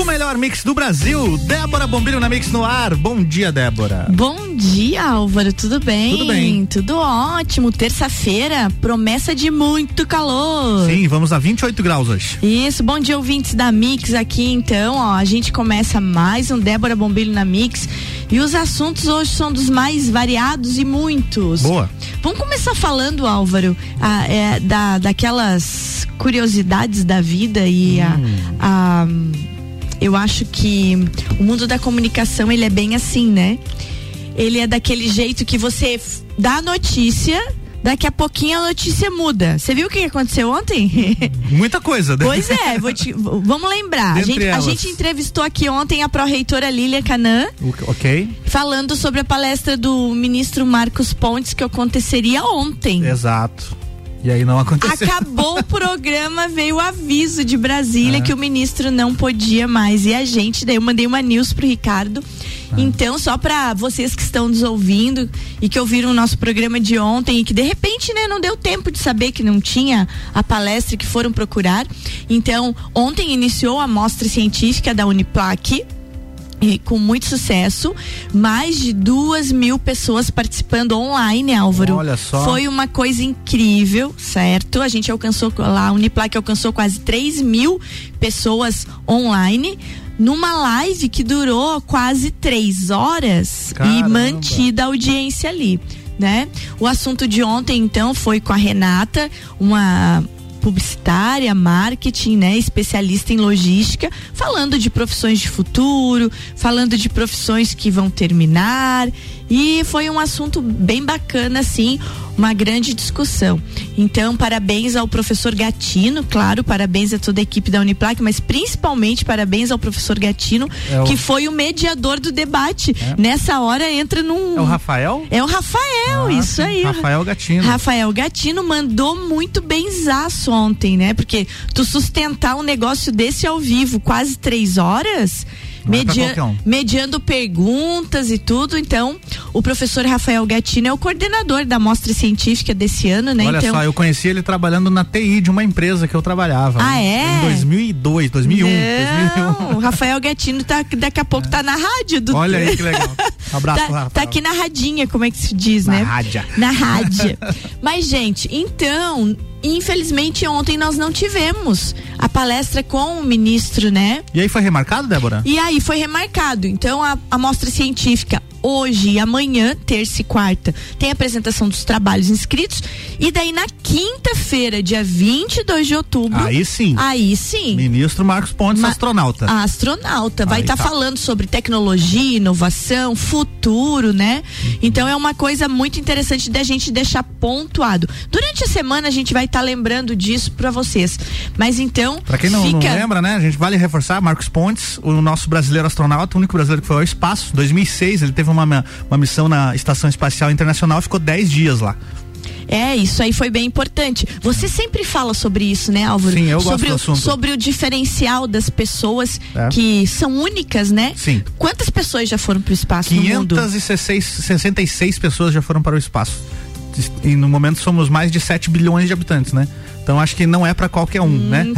O melhor mix do Brasil, Débora Bombilho na Mix no ar. Bom dia, Débora. Bom dia, Álvaro. Tudo bem? Tudo bem. Tudo ótimo. Terça-feira, promessa de muito calor. Sim, vamos a 28 graus hoje. Isso, bom dia, ouvintes da Mix aqui. Então, ó, a gente começa mais um Débora Bombilho na Mix. E os assuntos hoje são dos mais variados e muitos. Boa. Vamos começar falando, Álvaro, a, é, da, daquelas curiosidades da vida e a, a eu acho que o mundo da comunicação ele é bem assim, né? Ele é daquele jeito que você dá a notícia, daqui a pouquinho a notícia muda. Você viu o que aconteceu ontem? Muita coisa, né? pois é, vou te- vamos lembrar. A gente, a gente entrevistou aqui ontem a pró-reitora Lília Canã, Ok, falando sobre a palestra do ministro Marcos Pontes que aconteceria ontem. exato. E aí não aconteceu. Acabou o programa, veio o aviso de Brasília É. que o ministro não podia mais. E a gente, daí eu mandei uma news pro Ricardo. É. Então, só para vocês que estão nos ouvindo e que ouviram o nosso programa de ontem e que de repente, né, não deu tempo de saber que não tinha a palestra que foram procurar. Então, ontem iniciou a mostra científica da Uniplac e com muito sucesso, mais de duas mil pessoas participando online, Álvaro. Olha só. Foi uma coisa incrível, certo? A gente alcançou lá, a Uniplac alcançou quase 3 mil pessoas online. Numa live que durou quase três horas Caramba. e mantida a audiência ali, né? O assunto de ontem, então, foi com a Renata, uma publicitária, marketing, né, especialista em logística, falando de profissões de futuro, falando de profissões que vão terminar, e foi um assunto bem bacana assim, uma grande discussão. Então, parabéns ao professor Gatino, claro, parabéns a toda a equipe da Uniplac, mas principalmente parabéns ao professor Gatino, É o- que foi o mediador do debate. Nessa hora entra num É o Rafael? É o Rafael, Ah, isso sim, aí. Rafael Gatino. Rafael Gatino mandou muito benzaço ontem, né? Porque tu sustentar um negócio desse ao vivo, quase três horas, É um. mediando perguntas e tudo. Então, o professor Rafael Gatino é o coordenador da mostra científica desse ano, né? Olha então, só, eu conheci ele trabalhando na TI de uma empresa que eu trabalhava. Ah, é? Em 2002, 2001. não, 2001. o Rafael Gatino tá, daqui a pouco tá na rádio do Olha aí que legal. Um abraço, tá, Rafael. tá aqui na radinha, como é que se diz, Na né? rádia. Na rádio. Mas, gente, então, infelizmente ontem nós não tivemos a palestra com o ministro, né? E aí foi remarcado, Débora? E aí foi remarcado. Então, a, a mostra científica hoje e amanhã, terça e quarta, tem a apresentação dos trabalhos inscritos. E daí, na quinta-feira, dia 22 de outubro. Aí sim. Aí sim. Ministro Marcos Pontes, Ma- astronauta. A astronauta. Vai estar tá. falando sobre tecnologia, inovação, futuro, né? Então é uma coisa muito interessante da gente deixar pontuado. Durante a semana a gente vai estar lembrando disso para vocês. Mas então. Pra quem não, não fica... lembra, né? A gente vale reforçar, Marcos Pontes, o nosso brasileiro astronauta, o único brasileiro que foi ao espaço. 2006, ele teve uma, uma missão na Estação Espacial Internacional, ficou 10 dias lá. É, isso aí foi bem importante. Você sempre fala sobre isso, né, Álvaro? Sim, eu gosto sobre do o. Sobre o diferencial das pessoas É. que são únicas, né? Sim. Quantas pessoas já foram pro espaço no mundo? 566 pessoas já foram para o espaço. E no momento somos mais de 7 bilhões de habitantes, né? Então acho que não é para qualquer um, né?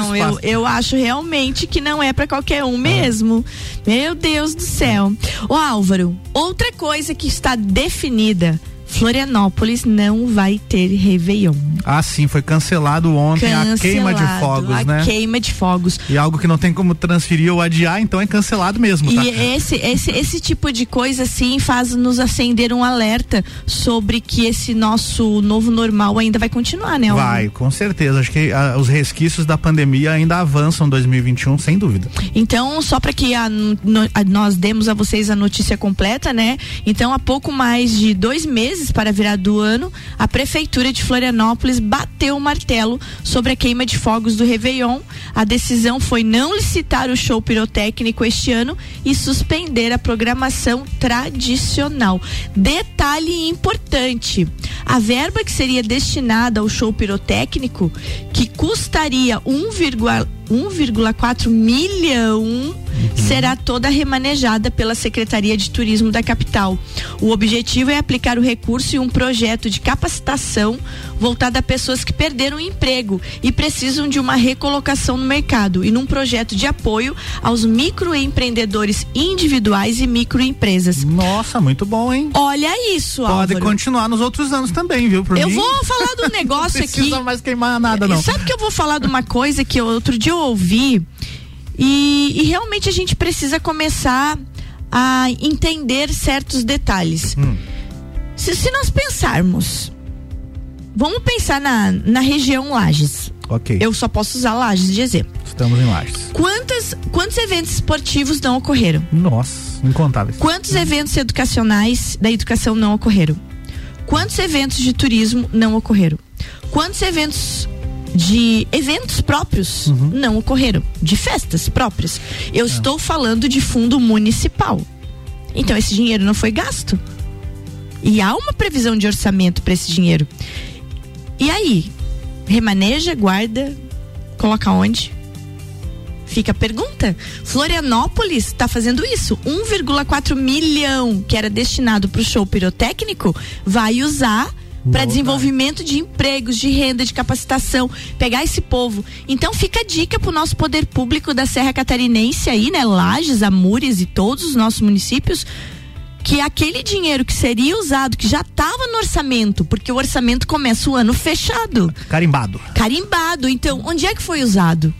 Então, eu, eu acho realmente que não é pra qualquer um mesmo. Meu Deus do céu. Ô Álvaro, outra coisa que está definida. Florianópolis não vai ter Réveillon. Ah, sim, foi cancelado ontem a queima de Cancelado, fogos, a né? queima de fogos. E algo que não tem como transferir ou adiar, então é cancelado mesmo, tá? E esse, esse, esse tipo de coisa, assim, faz nos acender um alerta sobre que esse nosso novo normal ainda vai continuar, né? Vai, com certeza. Acho que ah, os resquícios da pandemia ainda avançam em 2021, sem dúvida. Então, só para que a, no- a- nós demos a vocês a notícia completa, né? Então, há pouco mais de dois meses meses para virar do ano, a Prefeitura de Florianópolis bateu o martelo sobre a queima de fogos do Réveillon. A decisão foi não licitar o show pirotécnico este ano e suspender a programação tradicional. Detalhe importante: a verba que seria destinada ao show pirotécnico, que custaria 1,4 milhão, será toda remanejada pela Secretaria de Turismo da capital. O objetivo é aplicar o recurso em um projeto de capacitação voltado a pessoas que perderam o emprego e precisam de uma recolocação no mercado e num projeto de apoio aos microempreendedores individuais e microempresas. Nossa, muito bom, hein? Olha isso, Pode Álvaro. continuar nos outros anos também, viu? eu mim, vou falar do negócio não aqui. Não precisa mais queimar nada, não. Sabe que eu vou falar de uma coisa que outro dia eu ouvi e, e realmente a gente precisa começar a entender certos detalhes. Hum. Se, se nós pensarmos Vamos pensar na, na região Lages. Ok. Eu só posso usar Lages de exemplo. Estamos em Lages. Quantas, quantos eventos esportivos não ocorreram? Nossa, incontáveis. Quantos eventos educacionais da educação não ocorreram? Quantos eventos de turismo não ocorreram? Quantos eventos de eventos próprios uhum. não ocorreram? De festas próprias. Eu é. estou falando de fundo municipal. Então esse dinheiro não foi gasto. E há uma previsão de orçamento para esse dinheiro. E aí? Remaneja, guarda, coloca onde? Fica a pergunta. Florianópolis está fazendo isso. 1,4 milhão que era destinado para o show pirotécnico vai usar para desenvolvimento de empregos, de renda, de capacitação, pegar esse povo. Então fica a dica para o nosso poder público da Serra Catarinense aí, né, Lages, Amures e todos os nossos municípios que aquele dinheiro que seria usado, que já estava no orçamento, porque o orçamento começa o ano fechado. Carimbado. Carimbado. Então, onde é que foi usado?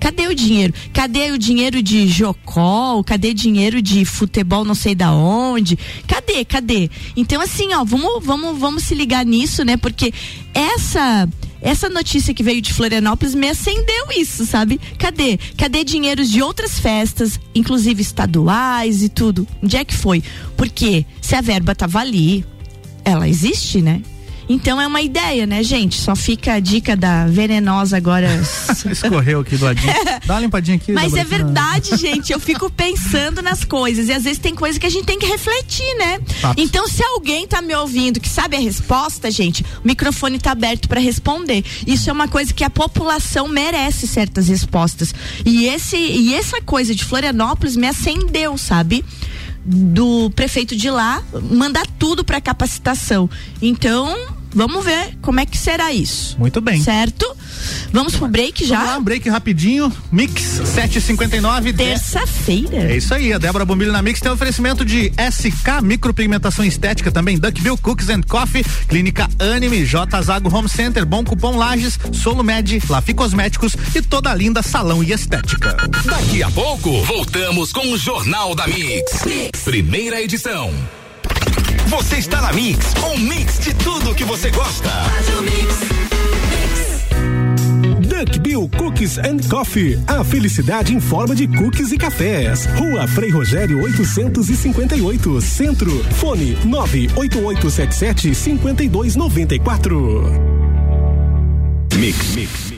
Cadê o dinheiro? Cadê o dinheiro de Jocol? Cadê dinheiro de futebol não sei da onde? Cadê? Cadê? Então assim, ó, vamos vamos vamos se ligar nisso, né? Porque essa essa notícia que veio de Florianópolis me acendeu isso, sabe? Cadê? Cadê dinheiros de outras festas, inclusive estaduais e tudo? Onde é que foi? Porque se a verba tava ali, ela existe, né? Então é uma ideia, né, gente? Só fica a dica da venenosa agora. Escorreu aqui do ladinho. Dá uma limpadinha aqui. Mas é verdade, gente. Eu fico pensando nas coisas. E às vezes tem coisa que a gente tem que refletir, né? Então, se alguém tá me ouvindo que sabe a resposta, gente, o microfone tá aberto para responder. Isso é uma coisa que a população merece certas respostas. E esse e essa coisa de Florianópolis me acendeu, sabe? do prefeito de lá mandar tudo para capacitação. Então, Vamos ver como é que será isso. Muito bem. Certo? Vamos pro break já? Vamos lá, um break rapidinho. Mix 759. Terça-feira. É isso aí. A Débora Bombilho na Mix tem oferecimento de SK Micropigmentação Estética também. Duckville Cookies and Coffee. Clínica Anime. J Zago Home Center. Bom Cupom Lages. Solo Med. Lafi Cosméticos. E toda a linda salão e estética. Daqui a pouco, voltamos com o Jornal da mix. mix. Primeira edição. Você está na Mix, um mix de tudo que você gosta. Duck Bill Cookies and Coffee. A felicidade em forma de cookies e cafés. Rua Frei Rogério 858, Centro. Fone 98877 5294. Mix. Mix.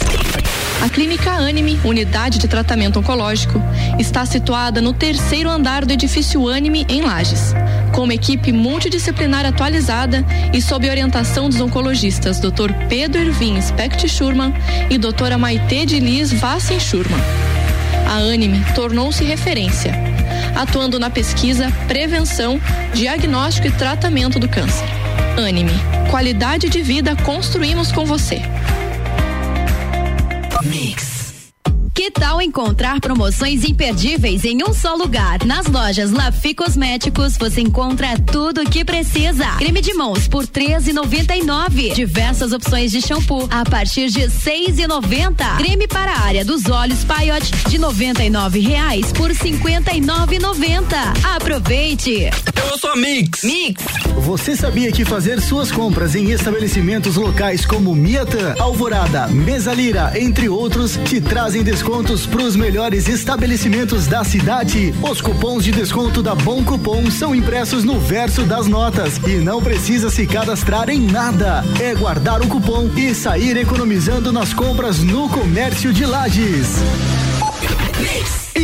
A Clínica Anime, unidade de tratamento oncológico, está situada no terceiro andar do edifício Anime, em Lages. Com uma equipe multidisciplinar atualizada e sob orientação dos oncologistas Dr. Pedro Ervin Specht Schurman e doutora Maite de Liz Vassen Schurman. A Anime tornou-se referência, atuando na pesquisa, prevenção, diagnóstico e tratamento do câncer. Anime, qualidade de vida construímos com você. Mix. Que tal encontrar promoções imperdíveis em um só lugar? Nas lojas Lafi Cosméticos você encontra tudo o que precisa. Creme de mãos por 13,99. Diversas opções de shampoo a partir de 6,90. Creme para a área dos olhos Paiote de 99 reais por 59,90. Aproveite. Eu sou a Mix. Mix. Você sabia que fazer suas compras em estabelecimentos locais como Miatan, Alvorada, Mesalira, entre outros, te trazem descontos para os melhores estabelecimentos da cidade? Os cupons de desconto da Bom Cupom são impressos no verso das notas e não precisa se cadastrar em nada. É guardar o cupom e sair economizando nas compras no comércio de lajes.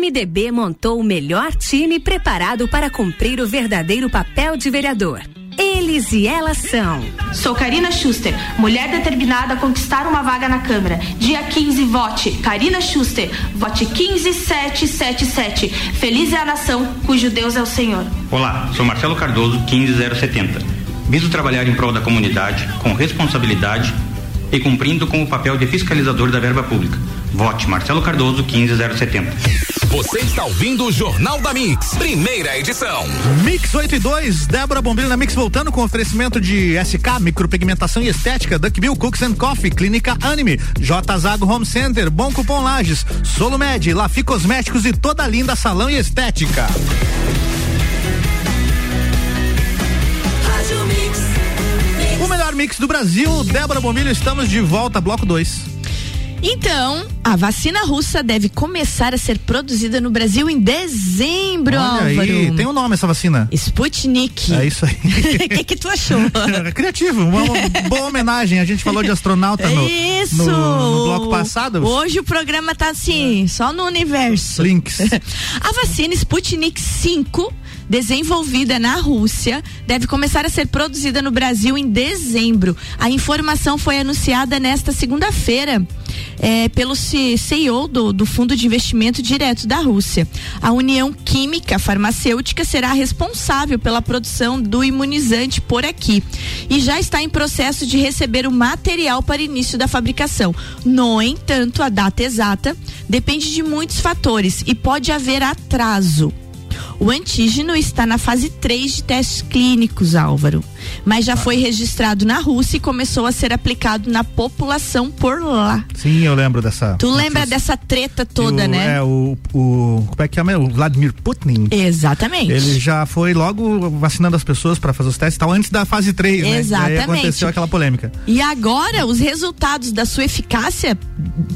MDB montou o melhor time preparado para cumprir o verdadeiro papel de vereador. Eles e elas são. Sou Karina Schuster, mulher determinada a conquistar uma vaga na Câmara. Dia 15, vote. Karina Schuster, vote 15777. Feliz é a nação cujo Deus é o Senhor. Olá, sou Marcelo Cardoso, 15070. Viso trabalhar em prol da comunidade, com responsabilidade e cumprindo com o papel de fiscalizador da verba pública. Vote Marcelo Cardoso 15070. Você está ouvindo o Jornal da Mix, primeira edição. Mix 8 e 2, Débora Bombilho na Mix voltando com oferecimento de SK, micropigmentação e estética, Duckbill Cooks and Coffee, Clínica Anime, J Zago Home Center, Bom Cupom Lages, Solumed, Lafi Cosméticos e toda linda salão e estética. O melhor mix do Brasil, Débora Bombilho, estamos de volta, bloco 2. Então, a vacina russa deve começar a ser produzida no Brasil em dezembro, Olha Álvaro. aí, tem um nome essa vacina. Sputnik. É isso aí. O que, que tu achou? Criativo, uma, uma boa homenagem. A gente falou de astronauta no, Isso! no, no bloco passado. Hoje o programa tá assim, só no universo. Links. A vacina Sputnik 5 desenvolvida na Rússia, deve começar a ser produzida no Brasil em dezembro. A informação foi anunciada nesta segunda-feira é, pelo CEO do, do Fundo de Investimento Direto da Rússia. A União Química Farmacêutica será responsável pela produção do imunizante por aqui e já está em processo de receber o material para início da fabricação. No entanto, a data exata depende de muitos fatores e pode haver atraso. O antígeno está na fase 3 de testes clínicos, Álvaro. Mas já foi registrado na Rússia e começou a ser aplicado na população por lá. Sim, eu lembro dessa. Tu lembra dessa treta toda, o, né? É, o, o. Como é que é mesmo? O Vladimir Putin. Exatamente. Ele já foi logo vacinando as pessoas para fazer os testes e tal, antes da fase 3, né? Exatamente. E aí aconteceu aquela polêmica. E agora, os resultados da sua eficácia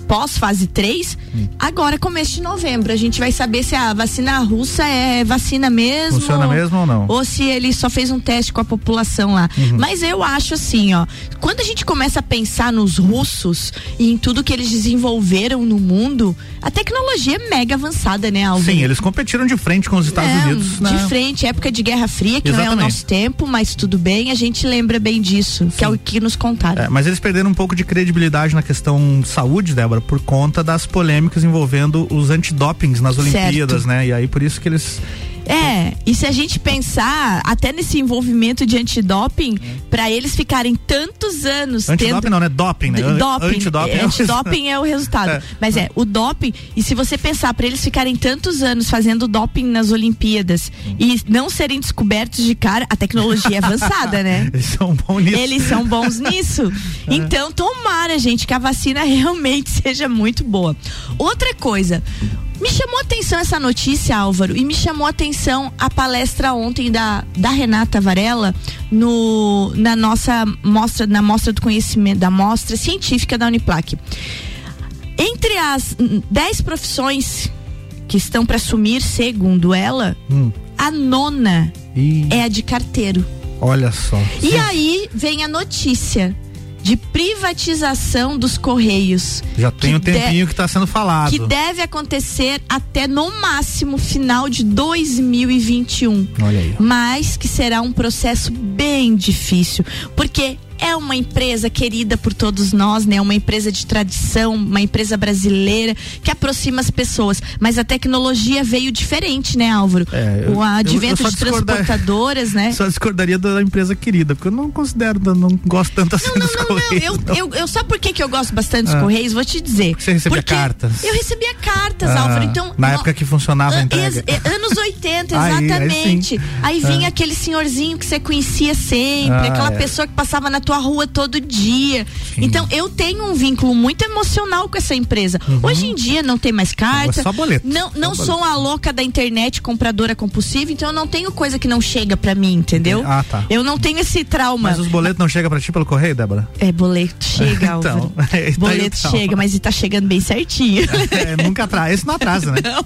pós-fase 3, Hum. agora começo de novembro. A gente vai saber se a vacina russa é vacina mesmo. Funciona mesmo ou não? Ou se ele só fez um teste com a população lá. Uhum. Mas eu acho assim, ó, quando a gente começa a pensar nos russos e em tudo que eles desenvolveram no mundo, a tecnologia é mega avançada, né, Alvin? Sim, eles competiram de frente com os Estados É, Unidos. de né? frente, época de Guerra Fria, que não é o Exatamente. nosso tempo, mas tudo bem, a gente lembra bem disso, que é o que nos contaram. É, mas eles perderam um pouco de credibilidade na questão saúde, Débora, por conta das polêmicas envolvendo os antidopings nas Certo. Olimpíadas, né? E aí por isso que eles. É, e se a gente pensar até nesse envolvimento de antidoping, pra eles ficarem tantos anos Antidoping tendo não, né? Doping, né? Doping, Antidoping. é, antidoping é o resultado. É. Mas é, o doping, e se você pensar pra eles ficarem tantos anos fazendo doping nas Olimpíadas e não serem descobertos de cara, a tecnologia é avançada, né? Eles são bons nisso. Eles são bons nisso. Então, tomara, gente, que a vacina realmente seja muito boa. Outra coisa. Me chamou atenção essa notícia, Álvaro, e me chamou a atenção a palestra ontem da, da Renata Varela no, na nossa mostra, na mostra do conhecimento, da mostra científica da Uniplac. Entre as 10 profissões que estão para assumir, segundo ela, Hum. a nona é a de carteiro. olha só. E aí vem a notícia de privatização dos Correios. Já tem um tempinho que está sendo falado. Que deve acontecer até no máximo final de 2021. Olha aí. Mas que será um processo bem difícil, porque é uma empresa querida por todos nós, né? Uma empresa de tradição, uma empresa brasileira que aproxima as pessoas. Mas a tecnologia veio diferente, né, Álvaro? É, o advento eu, eu de transportadoras, né? Só discordaria da empresa querida, porque eu não considero, não gosto tanto assim não, não, dos não, Correios. Não, eu, eu, eu, só por que eu gosto bastante dos ah. Correios, vou te dizer. Você recebia cartas? Eu recebia cartas, ah, Álvaro. Então, na época que funcionava a entrega. anos 80, exatamente. aí, aí, aí vinha ah. aquele senhorzinho que você conhecia sempre, ah, aquela é. pessoa que passava na tua rua todo dia. Sim. Então eu tenho um vínculo muito emocional com essa empresa. Uhum. Hoje em dia não tem mais carta. Só boleto. Não, não sou boleto. a louca da internet compradora compulsiva, então eu não tenho coisa que não chega para mim, entendeu? Ah, tá. Eu não tenho esse trauma. Mas os boletos não chegam para ti pelo correio, Débora? É, boleto chega, então, é, boleto então. chega, mas tá chegando bem certinho. É, nunca atrasa. Esse não atrasa, né? Não,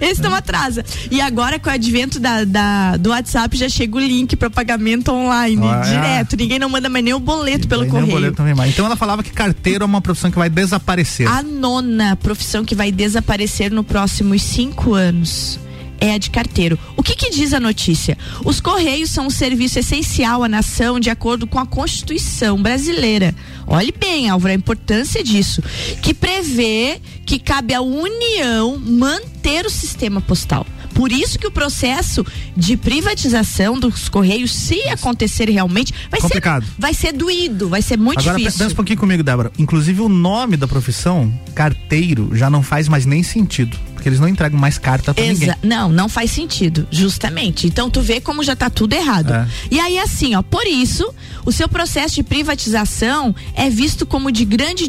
esse não atrasa. E agora com o advento da, da do WhatsApp já chega o link para pagamento online, ah, direto. É. Ninguém não manda mais nem o boleto pelo pelo correio. Também mais. Então ela falava que carteiro é uma profissão que vai desaparecer. A nona profissão que vai desaparecer no próximos cinco anos é a de carteiro. O que, que, diz a notícia? Os Correios são um serviço essencial à nação de acordo com a Constituição brasileira. Olhe bem, Álvaro, a importância disso. Que prevê que cabe à União manter o sistema postal. Por isso que o processo de privatização dos Correios, se acontecer realmente, vai Complicado. ser vai ser doído, vai ser muito Agora, difícil. Pensa um pouquinho comigo, Débora. Inclusive o nome da profissão, carteiro, já não faz mais nem sentido porque eles não entregam mais carta pra Exa ninguém. Não, não faz sentido, justamente. Então tu vê como já tá tudo errado. É. E aí assim, ó, por isso, o seu processo de privatização é visto como de grande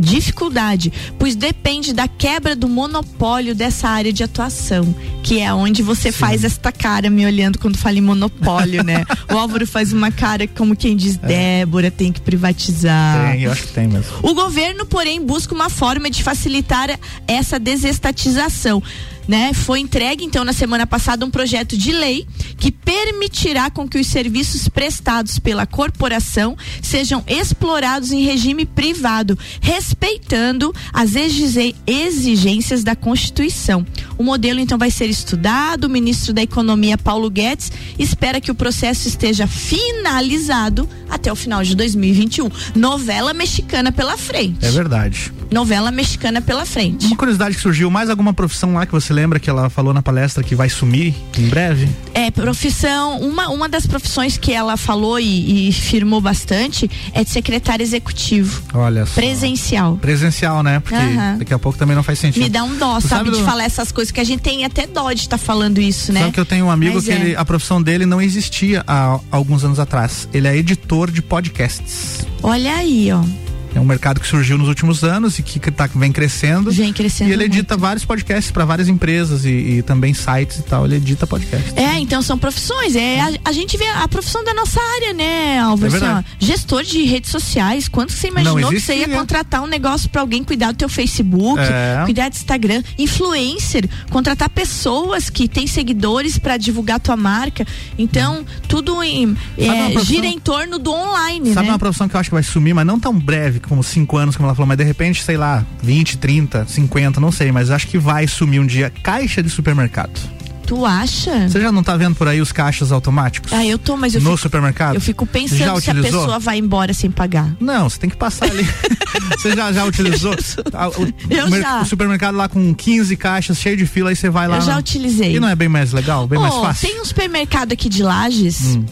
dificuldade, pois depende da quebra do monopólio dessa área de atuação, que é onde você Sim. faz esta cara me olhando quando fala em monopólio, né? o Álvaro faz uma cara como quem diz, é. Débora, tem que privatizar. Tem, eu acho que tem mesmo. O governo, porém, busca uma forma de facilitar essa desestabilização estatização. Né? Foi entregue então na semana passada um projeto de lei que permitirá com que os serviços prestados pela corporação sejam explorados em regime privado, respeitando as exigências da Constituição. O modelo então vai ser estudado, o ministro da Economia Paulo Guedes espera que o processo esteja finalizado até o final de 2021. Novela mexicana pela frente. É verdade. Novela mexicana pela frente. Uma curiosidade que surgiu, mais alguma profissão lá que você lembra que ela falou na palestra que vai sumir em breve? É, profissão, uma, uma das profissões que ela falou e, e firmou bastante é de secretário executivo. Olha só. Presencial. Presencial, né? Porque uhum. daqui a pouco também não faz sentido. Me dá um dó, sabe, sabe, de do... falar essas coisas, que a gente tem até dó de estar tá falando isso, né? Sabe que eu tenho um amigo Mas que é. ele, a profissão dele não existia há alguns anos atrás. Ele é editor de podcasts. Olha aí, ó. É um mercado que surgiu nos últimos anos e que tá, vem crescendo. Vem crescendo. E ele edita muito. vários podcasts para várias empresas e, e, também sites e tal. Ele edita podcasts. É, então são profissões. É, a, a gente vê a profissão da nossa área, né, Álvaro? É assim, gestor de redes sociais. Quanto você imaginou que você ia contratar um negócio para alguém cuidar do teu Facebook, é. cuidar do Instagram? Influencer, contratar pessoas que têm seguidores para divulgar tua marca. Então, tudo em, é, gira em torno do online, Sabe né? uma profissão que eu acho que vai sumir, mas não tão breve como cinco anos, como ela falou, mas de repente, sei lá, 20, 30, 50, não sei, mas acho que vai sumir um dia caixa de supermercado. Tu acha? Você já não tá vendo por aí os caixas automáticos? Ah, eu tô, mas eu No fico, supermercado? Eu fico pensando se a pessoa vai embora sem pagar. Não, você tem que passar ali. você já, já utilizou? o, eu o, já. o supermercado lá com 15 caixas, cheio de fila, aí você vai lá. Eu já no... utilizei. E não é bem mais legal, bem oh, mais fácil? Tem um supermercado aqui de Lages. Hum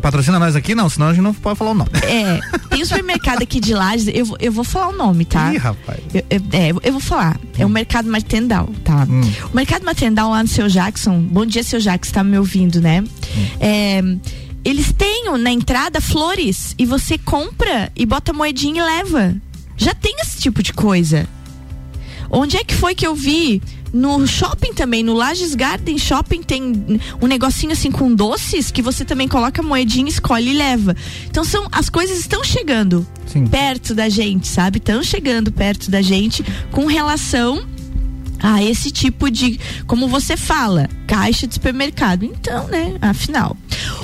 Patrocina nós aqui? Não, senão a gente não pode falar o nome. É, tem um supermercado aqui de Lages, eu, eu vou falar o nome, tá? Ih, rapaz. Eu, eu, é, eu vou falar. É o Mercado Matendal, tá? Hum. O Mercado Matendal lá no seu Jackson, bom dia, seu Jackson, tá me ouvindo, né? Hum. É, eles têm na entrada flores e você compra e bota moedinha e leva. Já tem esse tipo de coisa. Onde é que foi que eu vi no shopping também, no Lages Garden Shopping tem um negocinho assim com doces que você também coloca moedinha, escolhe e leva. Então são as coisas estão chegando Sim. perto da gente, sabe? Estão chegando perto da gente com relação a esse tipo de, como você fala, caixa de supermercado. Então, né, afinal.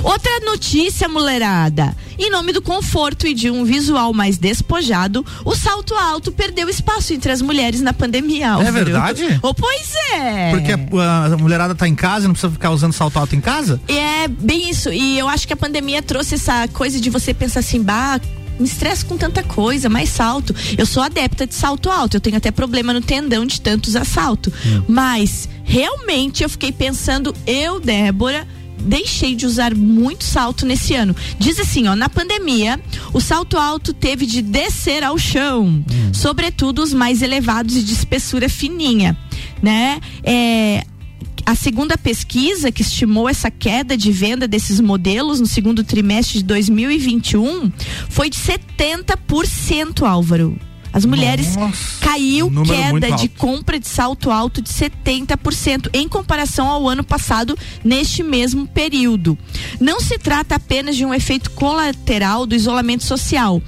Outra notícia, mulherada. Em nome do conforto e de um visual mais despojado, o salto alto perdeu espaço entre as mulheres na pandemia. É verdade? Oh, pois é. Porque a, a mulherada tá em casa e não precisa ficar usando salto alto em casa? É bem isso. E eu acho que a pandemia trouxe essa coisa de você pensar assim, bah, me estresse com tanta coisa, mais salto. Eu sou adepta de salto alto, eu tenho até problema no tendão de tanto usar salto. Mas realmente eu fiquei pensando, eu, Débora, deixei de usar muito salto nesse ano. Diz assim, ó, na pandemia, o salto alto teve de descer ao chão, sobretudo os mais elevados e de espessura fininha, né? É, a segunda pesquisa que estimou essa queda de venda desses modelos no segundo trimestre de 2021 foi de 70%, Álvaro. As mulheres Nossa, caiu queda de compra de salto alto de 70% em comparação ao ano passado neste mesmo período. Não se trata apenas de um efeito colateral do isolamento social.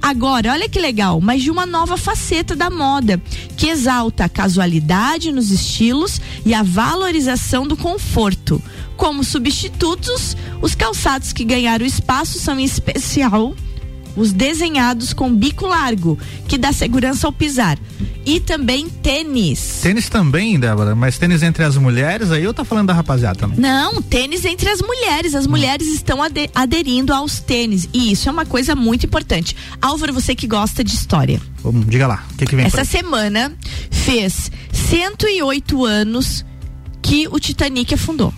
Agora, olha que legal, mas de uma nova faceta da moda, que exalta a casualidade nos estilos e a valorização do conforto. Como substitutos, os calçados que ganharam espaço são em especial os desenhados com bico largo, que dá segurança ao pisar. E também tênis. Tênis também, Débora, mas tênis entre as mulheres, aí eu tô falando da rapaziada também. Não, tênis entre as mulheres. As mulheres estão ade- aderindo aos tênis. E isso é uma coisa muito importante. Álvaro, você que gosta de história. Vamos, diga lá, o que que vem Essa semana fez 108 anos que o Titanic afundou.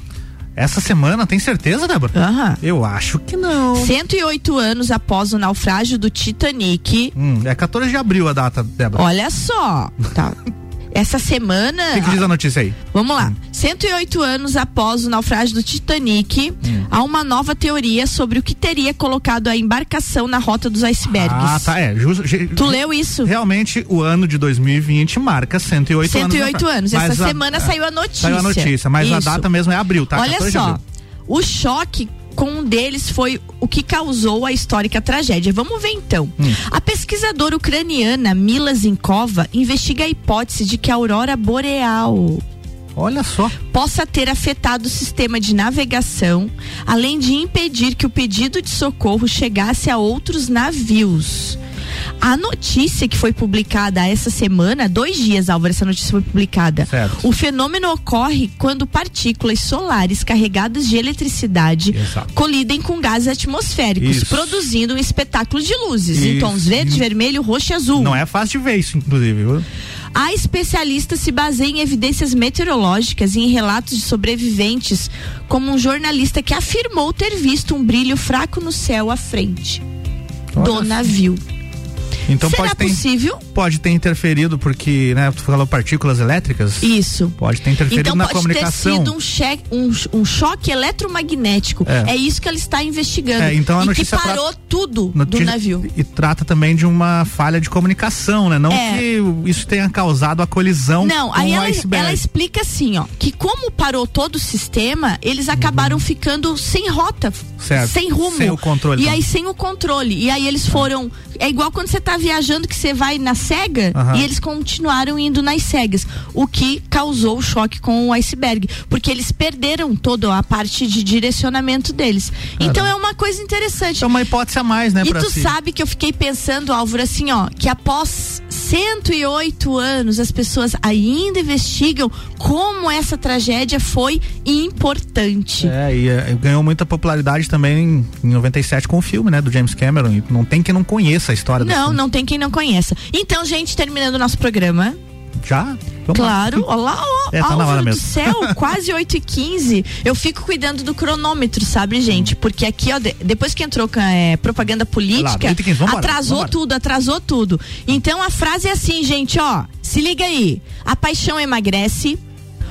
Essa semana, tem certeza, Débora? Aham. Eu acho que não. 108 anos após o naufrágio do Titanic. Hum, é 14 de abril a data, Débora. Olha só, tá. Essa semana. O que, que diz a notícia aí? Vamos lá. 108 anos após o naufrágio do Titanic, Hum. há uma nova teoria sobre o que teria colocado a embarcação na rota dos icebergs. Ah, tá, é. Just, Tu leu isso? Realmente, o ano de 2020 marca 108, 108 anos. Mas Essa a- semana saiu a notícia. Saiu a notícia, mas a Isso. data mesmo é abril, tá? Olha 14 de só, o choque com um deles foi o que causou a histórica tragédia. Vamos ver então. Hum. A pesquisadora ucraniana Mila Zinkova investiga a hipótese de que a aurora boreal Olha só. possa ter afetado o sistema de navegação, além de impedir que o pedido de socorro chegasse a outros navios. A notícia que foi publicada essa semana, dois dias, Álvaro, essa notícia foi publicada. Certo. O fenômeno ocorre quando partículas solares carregadas de eletricidade Exato. colidem com gases atmosféricos, Isso. produzindo um espetáculo de luzes em Isso. tons verde, vermelho, roxo e azul. Não é fácil de ver isso, inclusive. viu? A especialista se baseia em evidências meteorológicas e em relatos de sobreviventes, como um jornalista que afirmou ter visto um brilho fraco no céu à frente do Olha só. navio. Então Será pode ter, possível? pode ter interferido, porque, né, tu falou partículas elétricas. Isso. Pode ter interferido Então na pode ter comunicação. sido um, che- um- um choque eletromagnético. É. É. isso que ela está investigando. É, então a e que notícia parou trata- tudo do Notícia- navio. E trata também de uma falha de comunicação, né? Não É. que isso tenha causado a colisão Não, aí ela, ela explica assim, ó, que como parou todo o sistema, eles acabaram ficando sem rota, Uhum. Certo. sem rumo. Sem o controle E também. aí sem o controle. E aí eles foram, é igual quando você tá viajando que você vai na cega Aham. e eles continuaram indo nas cegas, o que causou o choque com o iceberg, porque eles perderam toda a parte de direcionamento deles. Então é uma coisa interessante. É uma hipótese a mais, né? E tu se- sabe que eu fiquei pensando, Álvaro, assim, ó, que após 108 anos as pessoas ainda investigam como essa tragédia foi importante. É, e é, ganhou muita popularidade também em, em 97 com o filme, né? Do James Cameron. E não tem quem não conheça a história do Não, não tem quem não conheça. Então, gente, terminando o nosso programa. Já? Vamos lá. Claro, olá, ó, É, tá Álvaro do céu, quase 8 e 15 Eu fico cuidando do cronômetro, sabe, gente? Porque aqui, ó, de- depois que entrou com é, propaganda política, 8 e 15, vambora, atrasou vambora. tudo, atrasou tudo. Então a frase é assim, gente, ó, se liga aí. A paixão emagrece,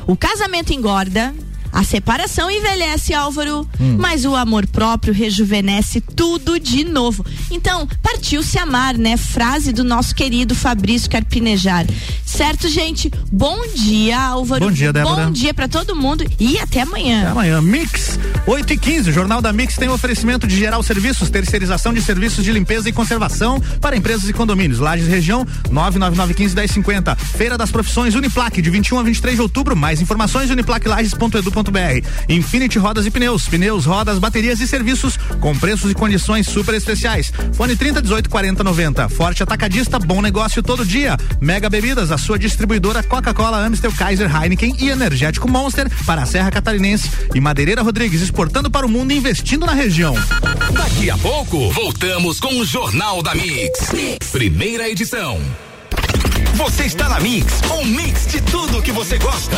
o casamento engorda. A separação envelhece, Álvaro, Hum. mas o amor próprio rejuvenesce tudo de novo. Então, partiu se amar, né? Frase do nosso querido Fabrício Carpinejar. Certo, gente? Bom dia, Álvaro. Bom dia, Débora. Bom dia pra todo mundo e até amanhã. Até amanhã. Mix 8 e 15 o Jornal da Mix tem oferecimento de geral serviços, terceirização de serviços de limpeza e conservação para empresas e condomínios. Lages Região 99915 1050. Feira das Profissões Uniplaque de 21 a 23 de outubro. Mais informações uniplaquelages.edu.br. Infinity Rodas e Pneus, pneus, rodas, baterias e serviços com preços e condições super especiais. Fone 30 18 40 90. Forte Atacadista, bom negócio todo dia. Mega Bebidas, a sua distribuidora Coca-Cola, Amstel, Kaiser, Heineken e Energético Monster para a Serra Catarinense e Madeireira Rodrigues exportando para o mundo e investindo na região. Daqui a pouco, voltamos com o Jornal da mix. mix. Primeira edição. Você está na Mix, um mix de tudo que você gosta.